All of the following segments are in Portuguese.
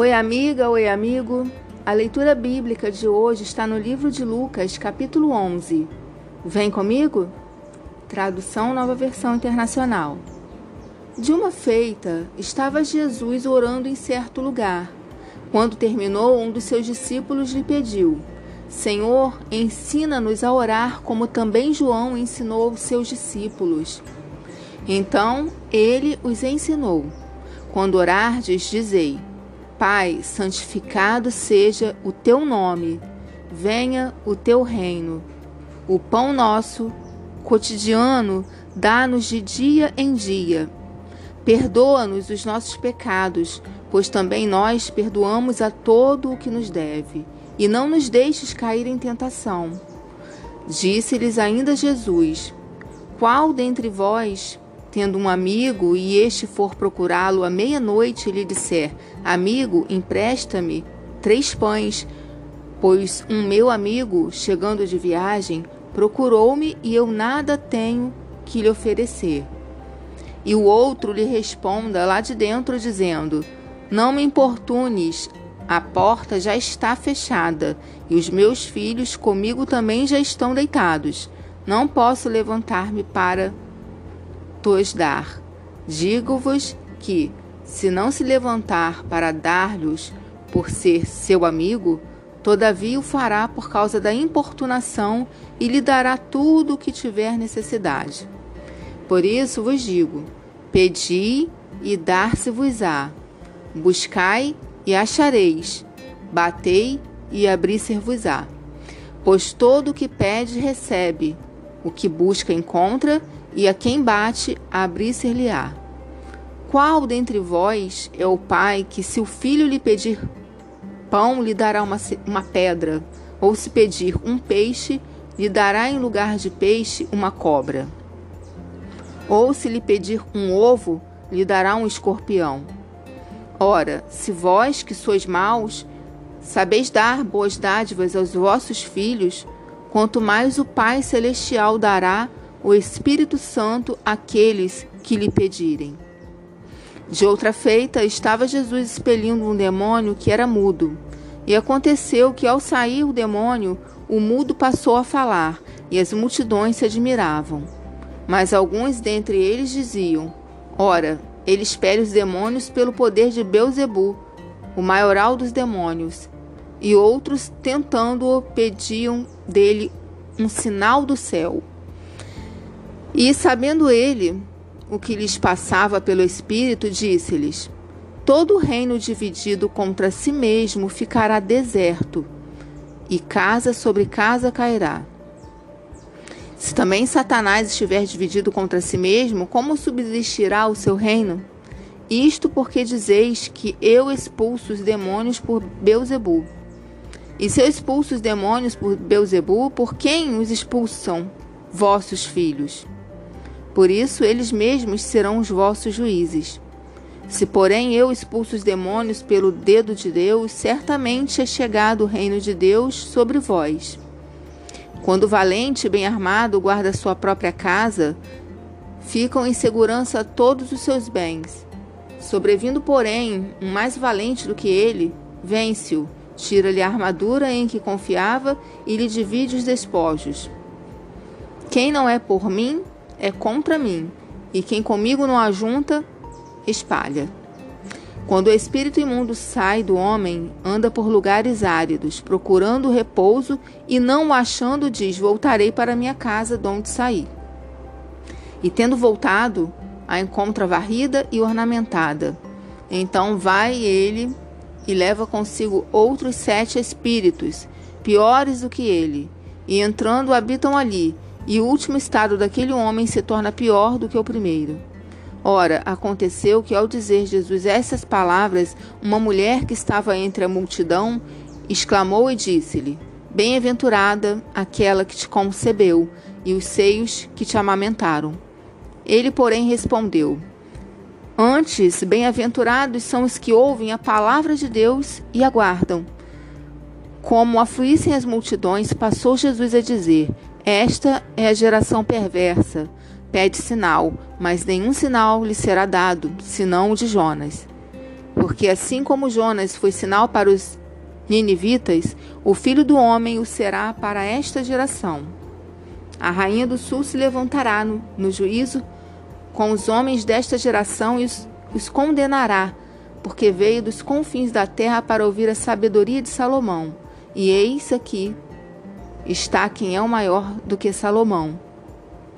Oi, amiga, oi, amigo. A leitura bíblica de hoje está no livro de Lucas, capítulo 11. Vem comigo? Tradução Nova Versão Internacional. De uma feita, estava Jesus orando em certo lugar. Quando terminou, um dos seus discípulos lhe pediu: Senhor, ensina-nos a orar como também João ensinou seus discípulos. Então ele os ensinou: Quando orardes, dizei: Pai, santificado seja o teu nome, venha o teu reino. O pão nosso cotidiano dá-nos de dia em dia. Perdoa-nos os nossos pecados, pois também nós perdoamos a todo o que nos deve. E não nos deixes cair em tentação. Disse-lhes ainda Jesus: Qual dentre vós tendo um amigo e este for procurá-lo à meia-noite e lhe disser: Amigo, empresta-me três pães, pois um meu amigo, chegando de viagem, procurou-me e eu nada tenho que lhe oferecer. E o outro lhe responda lá de dentro, dizendo: Não me importunes, a porta já está fechada e os meus filhos comigo também já estão deitados. Não posso levantar-me para tos dar. Digo-vos que, se não se levantar para dar-lhes por ser seu amigo, todavia o fará por causa da importunação e lhe dará tudo o que tiver necessidade. Por isso vos digo: pedi e dar-se-vos-á, buscai e achareis, batei e abrir-se-vos-á. Pois todo o que pede recebe, o que busca encontra, e a quem bate, abrir-se-lhe-á. Qual dentre vós é o pai que, se o filho lhe pedir pão, lhe dará uma, uma pedra, ou se pedir um peixe, lhe dará em lugar de peixe uma cobra? Ou se lhe pedir um ovo, lhe dará um escorpião? Ora, se vós que sois maus, sabeis dar boas dádivas aos vossos filhos, quanto mais o Pai Celestial dará o Espírito Santo àqueles que lhe pedirem. De outra feita, estava Jesus expelindo um demônio que era mudo. E aconteceu que, ao sair o demônio, o mudo passou a falar, e as multidões se admiravam. Mas alguns dentre eles diziam: Ora, ele espere os demônios pelo poder de Beuzebu, o maioral dos demônios. E outros, tentando-o, pediam dele um sinal do céu. E sabendo ele o que lhes passava pelo Espírito, disse-lhes: Todo reino dividido contra si mesmo ficará deserto, e casa sobre casa cairá. Se também Satanás estiver dividido contra si mesmo, como subsistirá o seu reino? Isto porque dizeis que eu expulso os demônios por Beuzebu. E se eu expulso os demônios por Beuzebu, por quem os expulsam vossos filhos? Por isso eles mesmos serão os vossos juízes. Se, porém, eu expulso os demônios pelo dedo de Deus, certamente é chegado o reino de Deus sobre vós. Quando o valente bem armado guarda sua própria casa, ficam em segurança todos os seus bens. Sobrevindo, porém, um mais valente do que ele, vence-o, tira-lhe a armadura em que confiava e lhe divide os despojos. Quem não é por mim, é contra mim, e quem comigo não ajunta, espalha. Quando o espírito imundo sai do homem, anda por lugares áridos, procurando repouso, e não o achando, diz: Voltarei para minha casa, de onde saí. E tendo voltado, a encontra varrida e ornamentada. Então vai ele e leva consigo outros sete espíritos, piores do que ele, e entrando habitam ali e o último estado daquele homem se torna pior do que o primeiro. Ora, aconteceu que ao dizer Jesus essas palavras, uma mulher que estava entre a multidão exclamou e disse-lhe: Bem-aventurada aquela que te concebeu e os seios que te amamentaram. Ele, porém, respondeu: Antes, bem-aventurados são os que ouvem a palavra de Deus e aguardam. Como afluíssem as multidões, passou Jesus a dizer: esta é a geração perversa. Pede sinal, mas nenhum sinal lhe será dado, senão o de Jonas. Porque assim como Jonas foi sinal para os ninivitas, o filho do homem o será para esta geração. A rainha do sul se levantará no, no juízo com os homens desta geração e os, os condenará, porque veio dos confins da terra para ouvir a sabedoria de Salomão. E eis aqui está quem é o maior do que Salomão.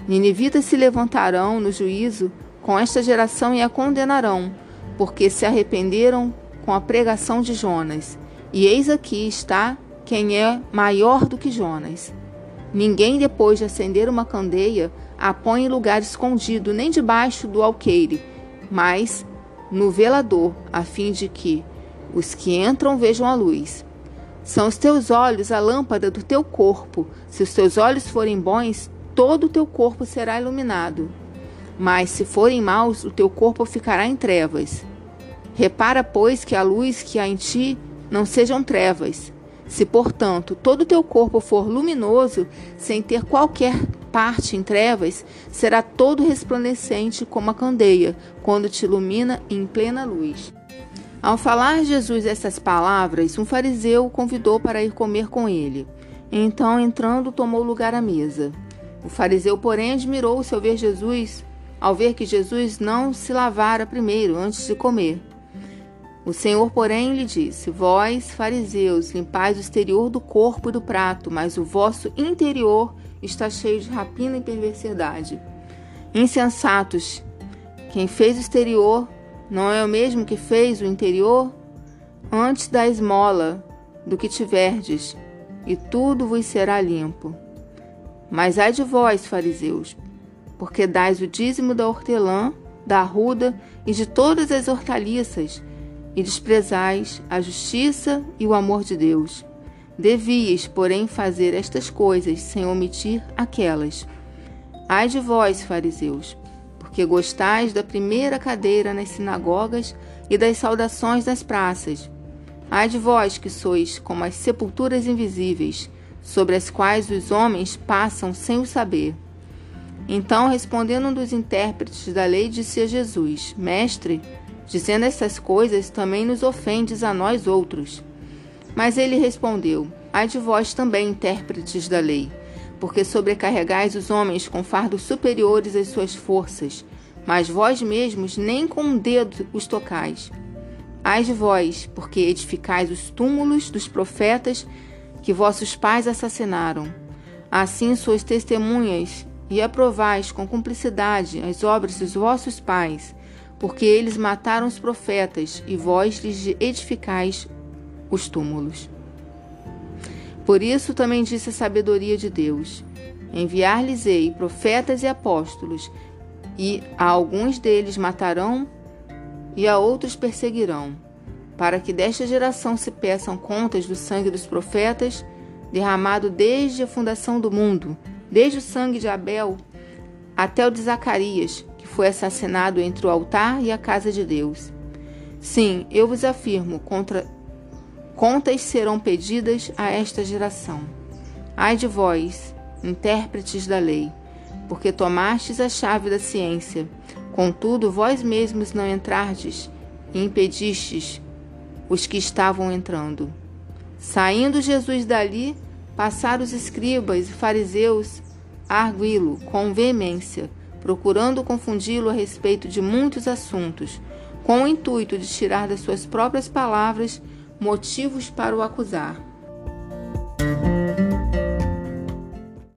Ninivitas se levantarão no juízo com esta geração e a condenarão, porque se arrependeram com a pregação de Jonas. E eis aqui está quem é maior do que Jonas. Ninguém, depois de acender uma candeia, a põe em lugar escondido, nem debaixo do alqueire, mas no velador, a fim de que os que entram vejam a luz. São os teus olhos a lâmpada do teu corpo. Se os teus olhos forem bons, todo o teu corpo será iluminado. Mas se forem maus, o teu corpo ficará em trevas. Repara, pois, que a luz que há em ti não sejam trevas. Se, portanto, todo o teu corpo for luminoso, sem ter qualquer parte em trevas, será todo resplandecente como a candeia, quando te ilumina em plena luz. Ao falar Jesus essas palavras, um fariseu o convidou para ir comer com ele. Então, entrando, tomou lugar à mesa. O fariseu, porém, admirou-se ao ver Jesus, ao ver que Jesus não se lavara primeiro antes de comer. O Senhor, porém, lhe disse: Vós, fariseus, limpais o exterior do corpo e do prato, mas o vosso interior está cheio de rapina e perversidade. Insensatos, quem fez o exterior não é o mesmo que fez o interior? Antes da esmola do que tiverdes, e tudo vos será limpo. Mas ai de vós, fariseus, porque dais o dízimo da hortelã, da arruda e de todas as hortaliças, e desprezais a justiça e o amor de Deus. Devias, porém, fazer estas coisas sem omitir aquelas. Ai de vós, fariseus, porque gostais da primeira cadeira nas sinagogas e das saudações das praças. Ai de vós que sois como as sepulturas invisíveis, sobre as quais os homens passam sem o saber. Então, respondendo um dos intérpretes da lei, disse a Jesus: Mestre, Dizendo essas coisas, também nos ofendes a nós outros. Mas ele respondeu: Ai de vós também, intérpretes da lei, porque sobrecarregais os homens com fardos superiores às suas forças, mas vós mesmos nem com um dedo os tocais. Ai de vós, porque edificais os túmulos dos profetas que vossos pais assassinaram. Assim sois testemunhas e aprovais com cumplicidade as obras dos vossos pais porque eles mataram os profetas e vós lhes edificais os túmulos. Por isso também disse a sabedoria de Deus: Enviar-lhes-ei profetas e apóstolos, e a alguns deles matarão e a outros perseguirão, para que desta geração se peçam contas do sangue dos profetas, derramado desde a fundação do mundo, desde o sangue de Abel até o de Zacarias, foi assassinado entre o altar e a casa de Deus. Sim, eu vos afirmo, contra... contas serão pedidas a esta geração. Ai de vós, intérpretes da lei, porque tomastes a chave da ciência, contudo vós mesmos não entrardes e impedistes os que estavam entrando. Saindo Jesus dali, passaram os escribas e fariseus a arguí-lo com veemência procurando confundi-lo a respeito de muitos assuntos, com o intuito de tirar das suas próprias palavras motivos para o acusar.